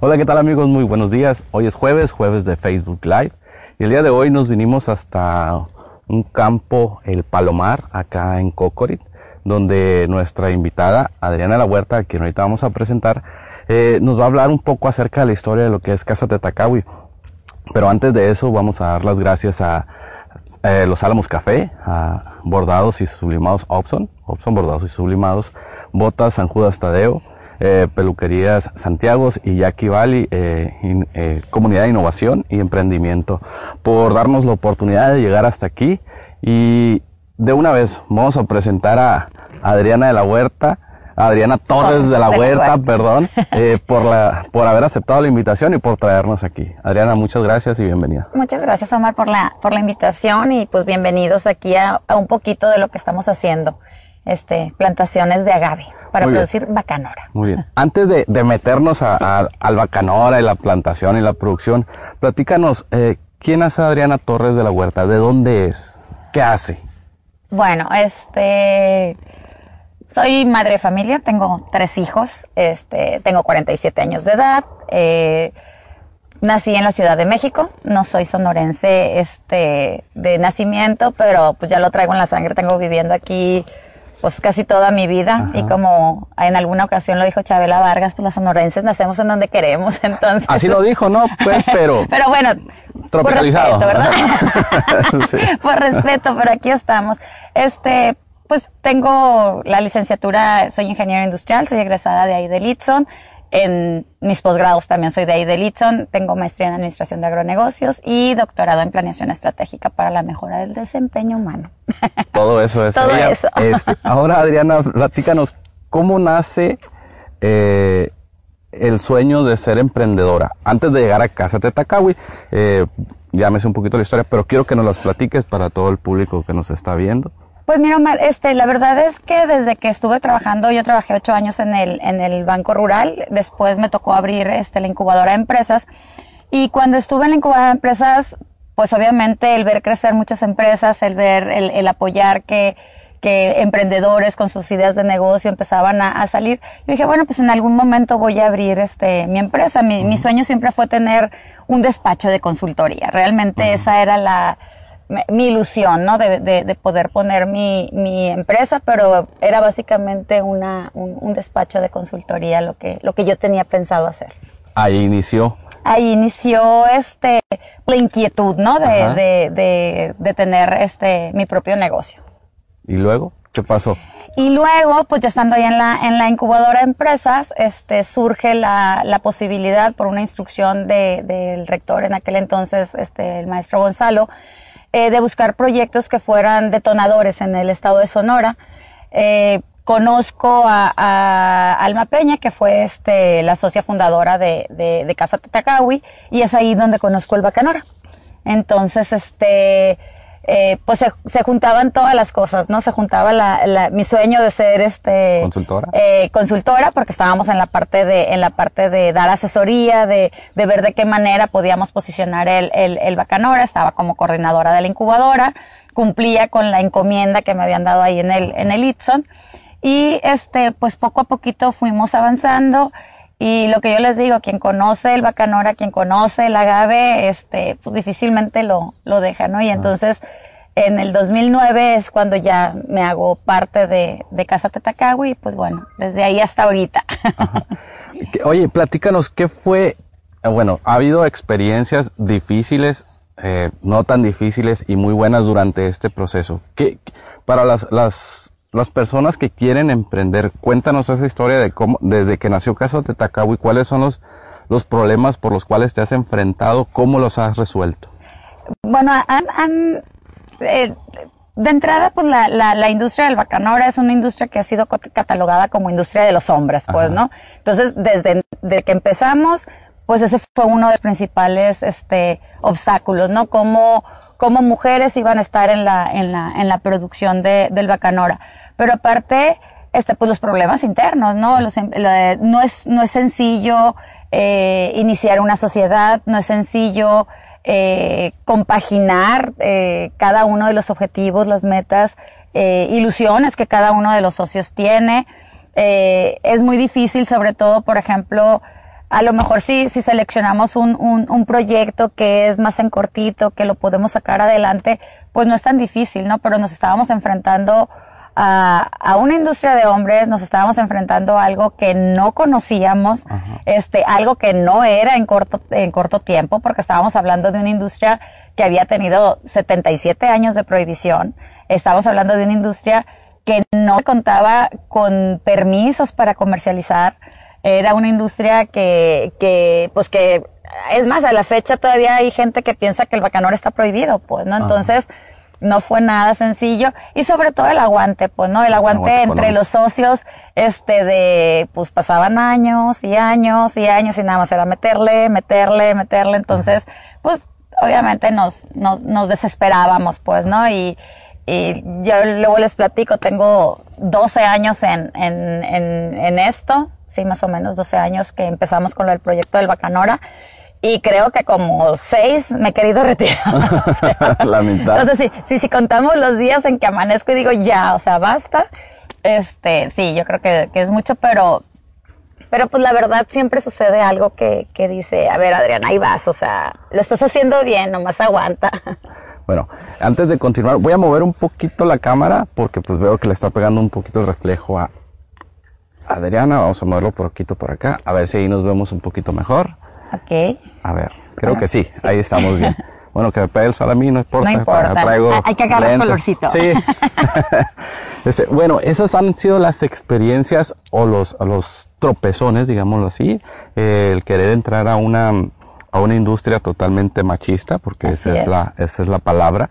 Hola, ¿qué tal amigos? Muy buenos días. Hoy es jueves, jueves de Facebook Live. Y el día de hoy nos vinimos hasta un campo, el Palomar, acá en Cocorit, donde nuestra invitada, Adriana La Huerta, a quien ahorita vamos a presentar, eh, nos va a hablar un poco acerca de la historia de lo que es Casa Tetacawi. Pero antes de eso vamos a dar las gracias a eh, Los Álamos Café, a Bordados y Sublimados Opson, Opson Bordados y Sublimados, Botas San Judas Tadeo, eh, Peluquerías Santiago y Jackie Valley, eh, Comunidad de Innovación y Emprendimiento, por darnos la oportunidad de llegar hasta aquí. Y de una vez vamos a presentar a Adriana de la Huerta, Adriana Torres de la Huerta, perdón, eh, por, la, por haber aceptado la invitación y por traernos aquí. Adriana, muchas gracias y bienvenida. Muchas gracias, Omar, por la, por la invitación y pues bienvenidos aquí a, un poquito de lo que estamos haciendo, este, plantaciones de agave para producir bacanora. Muy bien. Antes de, meternos a, al bacanora y la plantación y la producción, platícanos, eh, ¿quién es Adriana Torres de la Huerta? ¿De dónde es? ¿Qué hace? Bueno, este soy madre de familia, tengo tres hijos, este, tengo 47 años de edad, eh, nací en la Ciudad de México, no soy sonorense este, de nacimiento, pero pues ya lo traigo en la sangre, tengo viviendo aquí pues casi toda mi vida y como en alguna ocasión lo dijo Chabela Vargas, pues los sonorenses nacemos en donde queremos, entonces. Así lo dijo, ¿no? Pues, pero. pero bueno. Tropicalizado. Por respeto, ¿verdad? Por respeto, pero aquí estamos. Este, pues tengo la licenciatura, soy ingeniero industrial, soy egresada de ahí de Litson. En mis posgrados también soy de ahí de Litson. Tengo maestría en administración de agronegocios y doctorado en planeación estratégica para la mejora del desempeño humano. Todo eso es. Todo eso. Este, ahora, Adriana, platícanos, ¿cómo nace eh, el sueño de ser emprendedora? Antes de llegar a Casa Tetacawi, eh, llámese un poquito la historia, pero quiero que nos las platiques para todo el público que nos está viendo. Pues mira, Omar, este, la verdad es que desde que estuve trabajando, yo trabajé ocho años en el, en el Banco Rural, después me tocó abrir este, la incubadora de empresas, y cuando estuve en la incubadora de empresas, pues obviamente el ver crecer muchas empresas, el ver, el, el apoyar que, que emprendedores con sus ideas de negocio empezaban a, salir, yo dije, bueno, pues en algún momento voy a abrir este, mi empresa. Mi, mi sueño siempre fue tener un despacho de consultoría. Realmente esa era la, mi ilusión, ¿no? De, de, poder poner mi, mi, empresa, pero era básicamente una, un, despacho de consultoría lo que, lo que yo tenía pensado hacer. Ahí inició. Ahí inició este, la inquietud, ¿no? De, de, de, tener este, mi propio negocio. ¿Y luego? ¿Qué pasó? Y luego, pues ya estando ahí en la, en la incubadora de empresas, este, surge la, la posibilidad por una instrucción del rector en aquel entonces, este, el maestro Gonzalo, eh, de buscar proyectos que fueran detonadores en el estado de Sonora. Eh, conozco a, Alma Peña, que fue este, la socia fundadora de, de, de Casa Tetacawi, y es ahí donde conozco el Bacanora. Entonces, este, eh, pues se, juntaban todas las cosas, ¿no? Se juntaba la, mi sueño de ser este consultora, eh, consultora, porque estábamos en la parte de en la parte de dar asesoría, de, de ver de qué manera podíamos posicionar el, el, el Bacanora. Estaba como coordinadora de la incubadora, cumplía con la encomienda que me habían dado ahí en el en el Itson y este pues poco a poquito fuimos avanzando. Y lo que yo les digo, quien conoce el bacanora, quien conoce el agave, este, pues difícilmente lo, lo deja, ¿no? Y entonces, en el 2009 es cuando ya me hago parte de, de Casa Tetacagui y pues bueno, desde ahí hasta ahorita. Oye, platícanos, ¿qué fue? Eh, bueno, ha habido experiencias difíciles, eh, no tan difíciles y muy buenas durante este proceso. ¿Qué, para las, las las personas que quieren emprender, cuéntanos esa historia de cómo, desde que nació Casa de y cuáles son los, los problemas por los cuales te has enfrentado, cómo los has resuelto. Bueno, han, eh, de entrada, pues la, la, industria del bacanora es una industria que ha sido catalogada como industria de los hombres, pues, ¿no? Entonces, desde, que empezamos, pues ese fue uno de los principales, este, obstáculos, ¿no? Cómo, cómo mujeres iban a estar en la, en la, en la producción de, del bacanora. Pero aparte, este, pues los problemas internos, ¿no? Los, em, no, es, no es sencillo eh, iniciar una sociedad, no es sencillo eh, compaginar eh, cada uno de los objetivos, las metas, eh, ilusiones que cada uno de los socios tiene. Eh, es muy difícil, sobre todo, por ejemplo, a lo mejor si, si seleccionamos un, un, un, proyecto que es más en cortito, que lo podemos sacar adelante, pues no es tan difícil, ¿no? Pero nos estábamos enfrentando a, a una industria de hombres, nos estábamos enfrentando a algo que no conocíamos, este, algo que no era en corto, en corto tiempo, porque estábamos hablando de una industria que había tenido 77 años de prohibición, estábamos hablando de una industria que no contaba con permisos para comercializar, era una industria que, que, pues que, es más, a la fecha todavía hay gente que piensa que el bacanor está prohibido, pues, ¿no? Entonces, no fue nada sencillo. Y sobre todo el aguante, pues, ¿no? El aguante, entre los socios, este, de, pues pasaban años y años y años y nada más era meterle, meterle, meterle, entonces, pues, obviamente nos, nos, nos desesperábamos, pues, ¿no? Y, y yo luego les platico, tengo 12 años en, en, en, en esto, sí, más o menos 12 años que empezamos con el proyecto del Bacanora y creo que como seis me he querido retirar. la mitad. Entonces, sí, sí, si contamos los días en que amanezco y digo ya, o sea, basta, este, sí, yo creo que, que es mucho, pero, pero pues la verdad siempre sucede algo que, que dice, a ver, Adriana, ahí vas, o sea, lo estás haciendo bien, nomás aguanta. Bueno, antes de continuar, voy a mover un poquito la cámara porque pues veo que le está pegando un poquito el reflejo a Adriana. Vamos a moverlo por poquito por acá, a ver si ahí nos vemos un poquito mejor. Ok. A ver, creo bueno, que sí, sí, ahí estamos bien. Bueno, que me pegue el sol a mí no importa. No importa. Traigo Hay que agarrar el colorcito. Sí. este, bueno, esas han sido las experiencias o los, los tropezones, digámoslo así, eh, el querer entrar a una, a una industria totalmente machista, porque esa es. es. la, esa es la palabra.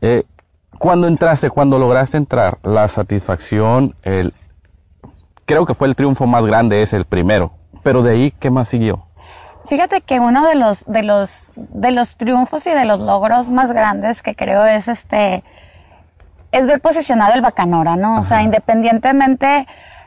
Eh, cuando entraste, cuando lograste entrar, la satisfacción, el, creo que fue el triunfo más grande, es el primero. Pero de ahí, ¿qué más siguió? Fíjate que uno de los, de los, de los triunfos y de los logros más grandes que creo es este, es ver posicionado el Bacanora, ¿no? Ajá. O sea, independientemente,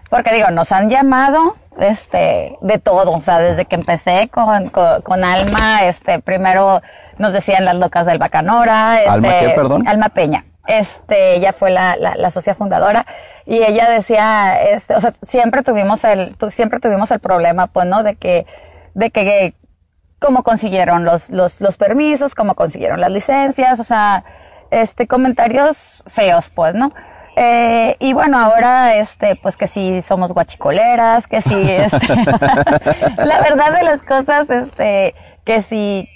porque digo, nos han llamado, este, de todo, o sea, desde que empecé con, con, con Alma, este, primero nos decían las locas del Bacanora, este, ¿Alma qué, perdón? Alma Peña, este, ella fue la, la, la socia fundadora, y ella decía, este, o sea, siempre tuvimos el, siempre tuvimos el problema, pues, ¿no? De que, de que cómo consiguieron los, los, los permisos, cómo consiguieron las licencias, o sea, este, comentarios feos, pues, ¿no? Eh, y bueno, ahora, este, pues que si somos guachicoleras, que si, este, la verdad de las cosas, este, que si,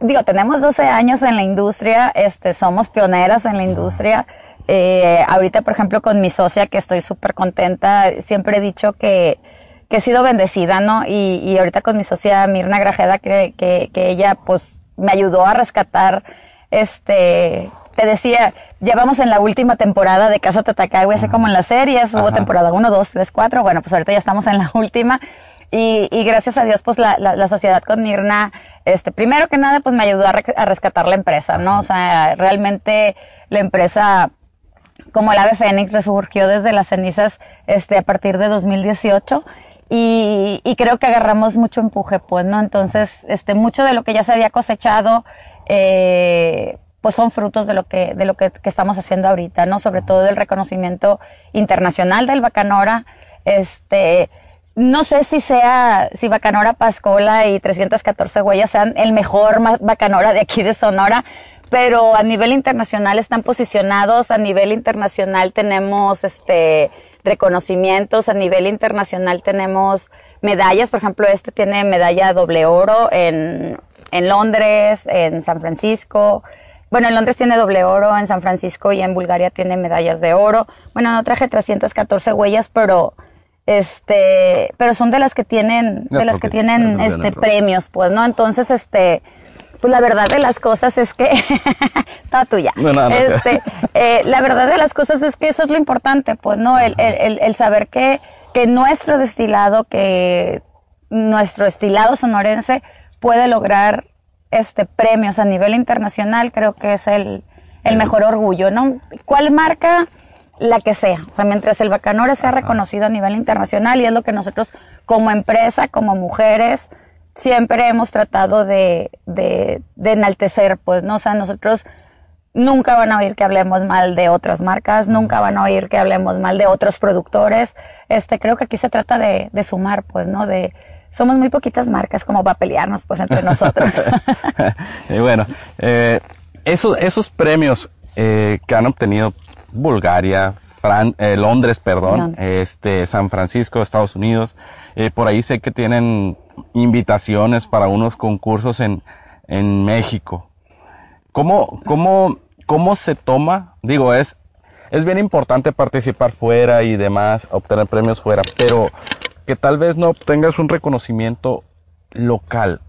digo, tenemos 12 años en la industria, este, somos pioneras en la industria. Eh, ahorita, por ejemplo, con mi socia, que estoy súper contenta, siempre he dicho que, que he sido bendecida, ¿no? Y, y ahorita con mi socia Mirna Grajeda, que, que, que ella pues me ayudó a rescatar, este, te decía, ya vamos en la última temporada de Casa Tatacagüe, así como en las series, hubo temporada 1, 2, 3, 4, bueno, pues ahorita ya estamos en la última. Y, y gracias a Dios, pues la, la, la, sociedad con Mirna, este, primero que nada, pues me ayudó a, re, a rescatar la empresa, ¿no? O sea, realmente la empresa, como el ave fénix, resurgió desde las cenizas, este, a partir de 2018 y, y, creo que agarramos mucho empuje, pues, ¿no? Entonces, este, mucho de lo que ya se había cosechado, eh, pues son frutos de lo que, de lo que, que, estamos haciendo ahorita, ¿no? Sobre todo del reconocimiento internacional del Bacanora, este, no sé si sea, si Bacanora Pascola y 314 huellas sean el mejor Bacanora de aquí de Sonora, pero a nivel internacional están posicionados, a nivel internacional tenemos, este, reconocimientos a nivel internacional tenemos medallas, por ejemplo, este tiene medalla doble oro en, en Londres, en San Francisco. Bueno, en Londres tiene doble oro, en San Francisco y en Bulgaria tiene medallas de oro. Bueno, no traje 314 huellas, pero este, pero son de las que tienen, de las que tienen este premios, pues, ¿no? Entonces, este, pues la verdad de las cosas es que toda tuya no, no, no. este eh, la verdad de las cosas es que eso es lo importante pues no el, el, el, saber que que nuestro destilado que nuestro destilado sonorense puede lograr este premios a nivel internacional creo que es el el mejor orgullo no cuál marca la que sea, o sea, mientras el Bacanora sea reconocido a nivel internacional y es lo que nosotros como empresa, como mujeres, siempre hemos tratado de, de, de, enaltecer, pues, ¿no? O sea, nosotros nunca van a oír que hablemos mal de otras marcas, nunca van a oír que hablemos mal de otros productores. Este, creo que aquí se trata de, de sumar, pues, ¿no? De, somos muy poquitas marcas como para pelearnos pues entre nosotros. y bueno, eh, esos, esos premios eh, que han obtenido Bulgaria, eh, Londres, perdón, este, San Francisco, Estados Unidos, eh, por ahí sé que tienen invitaciones para unos concursos en, en México. ¿Cómo, cómo, cómo se toma? Digo, es, es bien importante participar fuera y demás, obtener premios fuera, pero que tal vez no obtengas un reconocimiento local,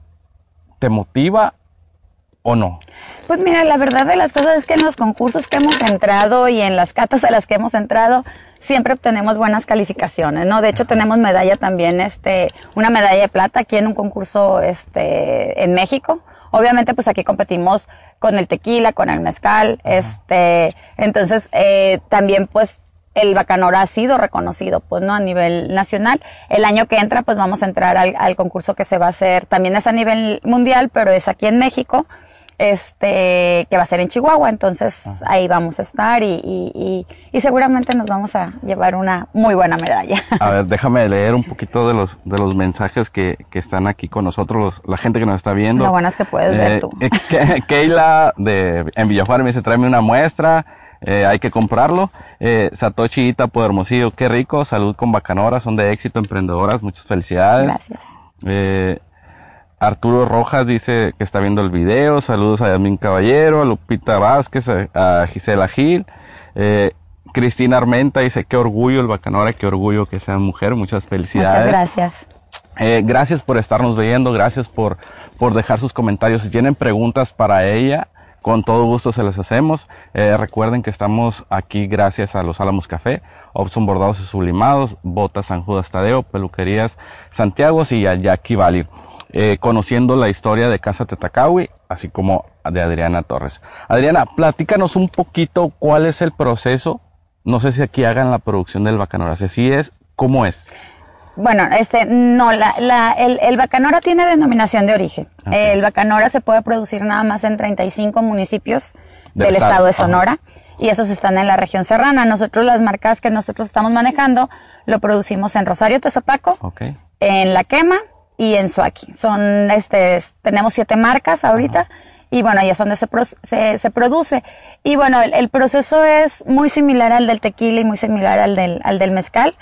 ¿te motiva o no? Pues mira, la verdad de las cosas es que en los concursos que hemos entrado y en las catas a las que hemos entrado, siempre obtenemos buenas calificaciones, ¿no? De hecho, tenemos medalla también, este, una medalla de plata aquí en un concurso, este, en México. Obviamente, pues aquí competimos con el tequila, con el mezcal, este, entonces, eh, también, pues, el Bacanora ha sido reconocido, pues, ¿no? A nivel nacional. El año que entra, pues, vamos a entrar al, al concurso que se va a hacer, también es a nivel mundial, pero es aquí en México este que va a ser en Chihuahua, entonces ahí vamos a estar y, y, y, seguramente nos vamos a llevar una muy buena medalla. A ver, déjame leer un poquito de los de los mensajes que, que están aquí con nosotros, la gente que nos está viendo. Lo bueno es que puedes ver eh, tú. Eh, Keila de en Villajuárez me dice, tráeme una muestra, eh, hay que comprarlo. Eh, Satoshi Ita Hermosillo, qué rico, salud con Bacanora, son de éxito, emprendedoras, muchas felicidades. Gracias. Eh, Arturo Rojas dice que está viendo el video. Saludos a Yasmin Caballero, a Lupita Vázquez, a, Gisela Gil. Eh, Cristina Armenta dice, qué orgullo el Bacanora, qué orgullo que sea mujer. Muchas felicidades. Muchas gracias. Eh, gracias por estarnos viendo, gracias por, por dejar sus comentarios. Si tienen preguntas para ella, con todo gusto se las hacemos. Eh, recuerden que estamos aquí gracias a los Álamos Café, Opson Bordados y Sublimados, Botas San Judas Tadeo, Peluquerías Santiago y a Jackie Valley eh, conociendo la historia de Casa Tetacawi, así como de Adriana Torres. Adriana, platícanos un poquito cuál es el proceso. No sé si aquí hagan la producción del bacanora. Si es, ¿cómo es? Bueno, este, no, la, la, el, el, bacanora tiene denominación de origen. El bacanora se puede producir nada más en 35 municipios del, estado, de Sonora. Y esos están en la región serrana. Nosotros las marcas que nosotros estamos manejando lo producimos en Rosario Tezopaco, en La Quema, y en Suaki. Son, este, tenemos siete marcas ahorita. Y bueno, ahí es donde se, se, se produce. Y bueno, el, proceso es muy similar al del tequila y muy similar al del, al del mezcal.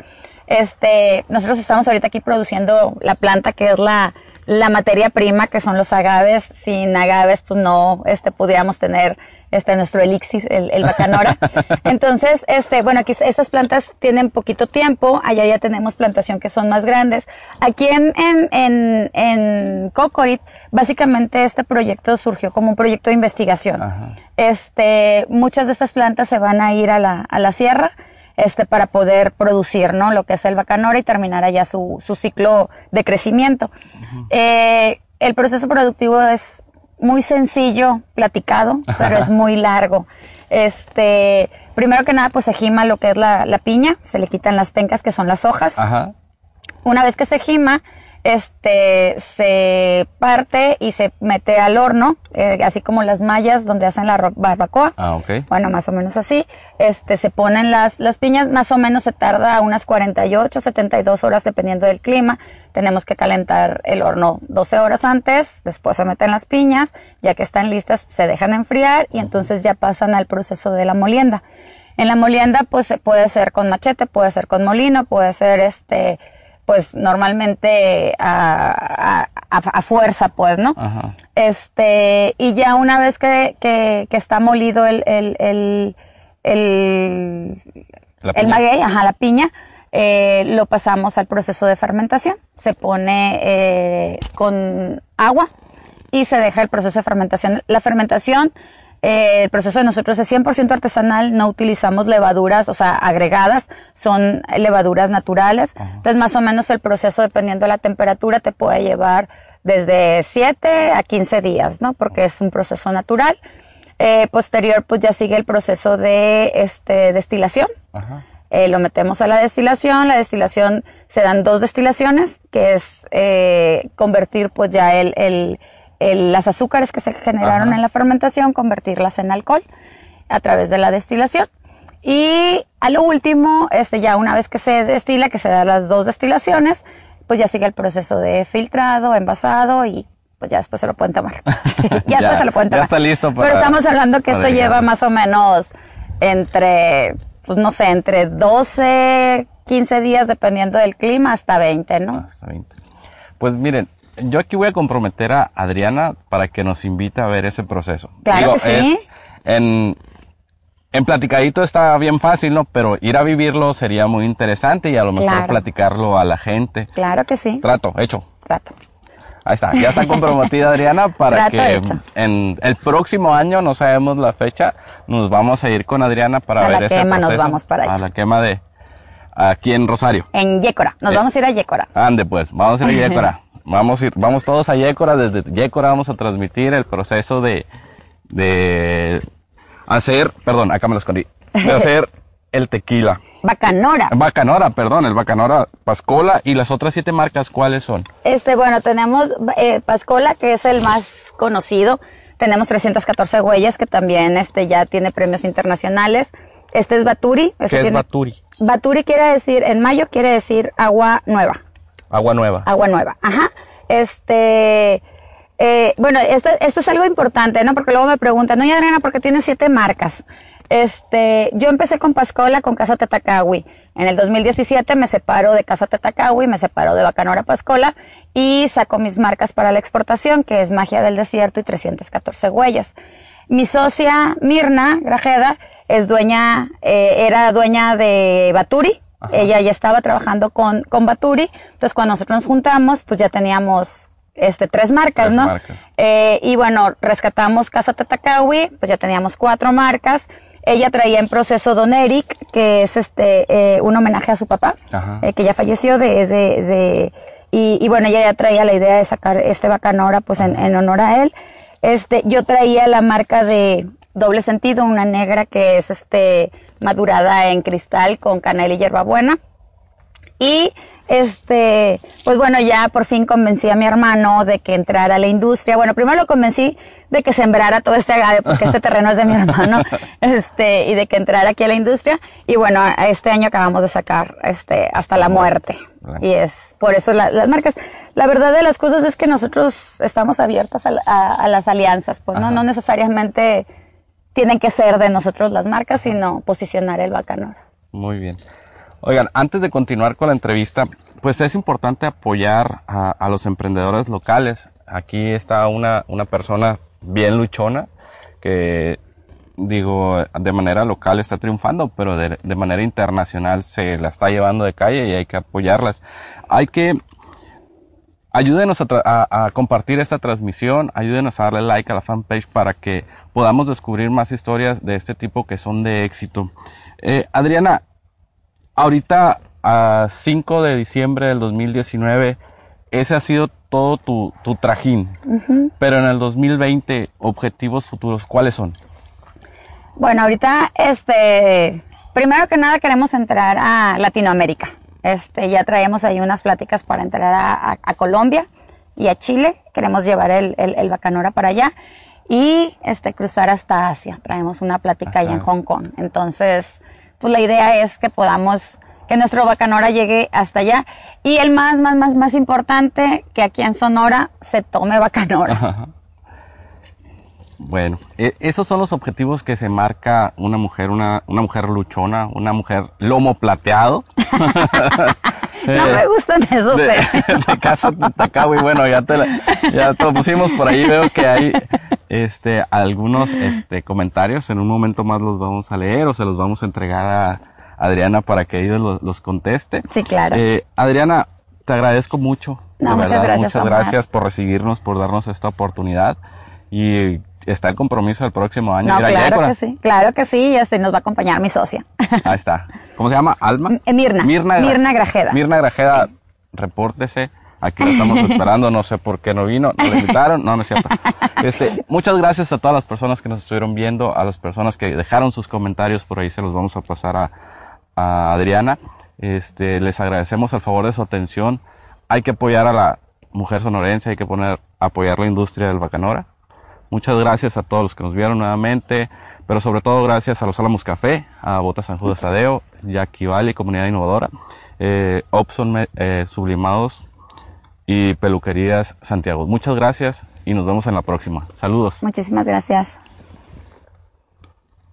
Este, nosotros estamos ahorita aquí produciendo la planta que es la, la materia prima, que son los agaves. Sin agaves, pues no, este, pudiéramos tener este nuestro elixir, el, el bacanora. Entonces, este, bueno, aquí estas plantas tienen poquito tiempo, allá ya tenemos plantación que son más grandes. Aquí en, en, en, en Cocorit, básicamente este proyecto surgió como un proyecto de investigación. Este, muchas de estas plantas se van a ir a la, a la sierra, este, para poder producir, ¿no? Lo que es el bacanora y terminar allá su, su ciclo de crecimiento. eh, el proceso productivo es muy sencillo, platicado, pero es muy largo. Este, primero que nada, pues se gima lo que es la, la piña, se le quitan las pencas que son las hojas. Ajá. Una vez que se gima, este se parte y se mete al horno, eh, así como las mallas donde hacen la barbacoa. Ah, okay. Bueno, más o menos así. Este se ponen las las piñas, más o menos se tarda unas 48, 72 horas dependiendo del clima. Tenemos que calentar el horno 12 horas antes, después se meten las piñas, ya que están listas se dejan enfriar y entonces ya pasan al proceso de la molienda. En la molienda pues puede ser con machete, puede ser con molino, puede ser este pues normalmente a, a, a, fuerza, pues, ¿no? Ajá. Este, y ya una vez que, que, que está molido el, el, el, el, el maguey, ajá, la piña, eh, lo pasamos al proceso de fermentación. Se pone eh, con agua y se deja el proceso de fermentación. La fermentación eh, el proceso de nosotros es 100% artesanal, no utilizamos levaduras, o sea, agregadas, son levaduras naturales. Entonces, más o menos el proceso, dependiendo de la temperatura, te puede llevar desde 7 a 15 días, ¿no? Porque es un proceso natural. Eh, posterior, pues ya sigue el proceso de este, destilación. Eh, lo metemos a la destilación. La destilación se dan dos destilaciones, que es eh, convertir pues ya el, el las azúcares que se generaron en la fermentación, convertirlas en alcohol a través de la destilación. Y a lo último, este, ya una vez que se destila, que se dan las dos destilaciones, pues ya sigue el proceso de filtrado, envasado y pues ya después se lo pueden tomar. ya, después se lo pueden tomar. Ya está listo para. Pero estamos hablando que esto lleva más o menos entre, pues no sé, entre 12, 15 días dependiendo del clima hasta 20, ¿no? Hasta 20. Pues miren, yo aquí voy a comprometer a Adriana para que nos invite a ver ese proceso. Claro que sí. en, en platicadito está bien fácil, ¿no? Pero ir a vivirlo sería muy interesante y a lo mejor platicarlo a la gente. Claro que sí. Trato, hecho. Trato. Ahí está, ya está comprometida Adriana para que en el próximo año, no sabemos la fecha, nos vamos a ir con Adriana para a ver la quema nos vamos para allá. A la quema de aquí en Rosario. En Yécora, nos eh, vamos a ir a Yécora. Ande pues, vamos a ir a Yécora. Vamos a ir, vamos todos a Yécora, desde Yécora vamos a transmitir el proceso de, de hacer, perdón, acá me lo escondí, de hacer el tequila. Bacanora. Bacanora, perdón, el Bacanora Pascola y las otras siete marcas, ¿cuáles son? Este, bueno, tenemos eh, Pascola, que es el más conocido. Tenemos 314 huellas, que también este, ya tiene premios internacionales. Este es Baturi. Este ¿Qué es Baturi? Baturi quiere decir, en mayo quiere decir agua nueva. Agua nueva. Agua nueva, ajá. Este, eh, bueno, esto, esto es algo importante, ¿no? Porque luego me preguntan, no, Adriana, ¿por qué tiene siete marcas? Este, yo empecé con Pascola con Casa Tetacawi. En el 2017 me separo de Casa Tetacawi, me separo de Bacanora Pascola y saco mis marcas para la exportación, que es Magia del Desierto y 314 Huellas. Mi socia Mirna Grajeda es dueña, eh, era dueña de Baturi. Ella ya estaba trabajando con, con Baturi. Entonces cuando nosotros nos juntamos, pues ya teníamos este, tres marcas, ¿no? Eh, y bueno, rescatamos Casa Tetacawi, pues ya teníamos cuatro marcas. Ella traía en proceso Don Eric, que es este eh, un homenaje a su papá, eh, que ya falleció de, de, y, y, bueno, ella ya traía la idea de sacar este bacanora pues en, en, honor a él. Este, yo traía la marca de doble sentido, una negra que es este madurada en cristal con canela y hierbabuena. Y este, pues bueno, ya por fin convencí a mi hermano de que entrara a la industria. Bueno, primero lo convencí de que sembrara todo este agave, porque este terreno es de mi hermano, este, y de que entrara aquí a la industria. Y bueno, este año acabamos de sacar, este, hasta la muerte. Y es por eso las marcas. La verdad de las cosas es que nosotros estamos abiertos a, las alianzas, pues no, no necesariamente tienen que ser de nosotros las marcas, sino posicionar el bacanor. Muy bien. Oigan, antes de continuar con la entrevista, pues es importante apoyar a, a los emprendedores locales. Aquí está una, una persona bien luchona, que digo, de manera local está triunfando, pero de, manera internacional se la está llevando de calle y hay que apoyarlas. Hay que, ayúdenos a, compartir esta transmisión, ayúdenos a darle like a la fanpage para que podamos descubrir más historias de este tipo que son de éxito. Eh, Adriana, ahorita a 5 de diciembre del 2019, ese ha sido todo tu, tu trajín. Pero en el 2020, objetivos futuros, ¿cuáles son? Bueno, ahorita, este, primero que nada queremos entrar a Latinoamérica. Este, ya traemos ahí unas pláticas para entrar a, Colombia y a Chile. Queremos llevar el, el, Bacanora para allá y este, cruzar hasta Asia. Traemos una plática ahí en Hong Kong. Entonces, pues la idea es que podamos que nuestro Bacanora llegue hasta allá. Y el más, más, más, más importante, que aquí en Sonora se tome Bacanora. Bueno, e, esos son los objetivos que se marca una mujer, una, una mujer luchona, una mujer lomo plateado. no me gustan esos de, de, casa y bueno, ya te ya te lo pusimos por ahí, veo que hay este algunos este comentarios, en un momento más los vamos a leer o se los vamos a entregar a, Adriana para que ellos los, conteste. Sí, claro. Eh, Adriana, te agradezco mucho. No, muchas gracias. Muchas gracias por recibirnos, por darnos esta oportunidad. Y está el compromiso el próximo año. No, claro que sí, claro que sí, y así nos va a acompañar mi socia. Ahí está. ¿Cómo se llama? ¿Alma? Mirna. Mirna, Mirna Grajeda. Mirna Grajeda, repórtese. Aquí lo estamos esperando, no sé por qué no vino, no le invitaron, no, no es cierto. Este, muchas gracias a todas las personas que nos estuvieron viendo, a las personas que dejaron sus comentarios, por ahí se los vamos a pasar a, a Adriana. Este, les agradecemos el favor de su atención. Hay que apoyar a la mujer sonorense, hay que poner, apoyar la industria del bacanora. Muchas gracias a todos los que nos vieron nuevamente, pero sobre todo gracias a los Álamos Café, a Bota San Judas Tadeo, Jackie Valley, Comunidad Innovadora, eh, Opson eh, Sublimados y Peluquerías Santiago. Muchas gracias y nos vemos en la próxima. Saludos. Muchísimas gracias.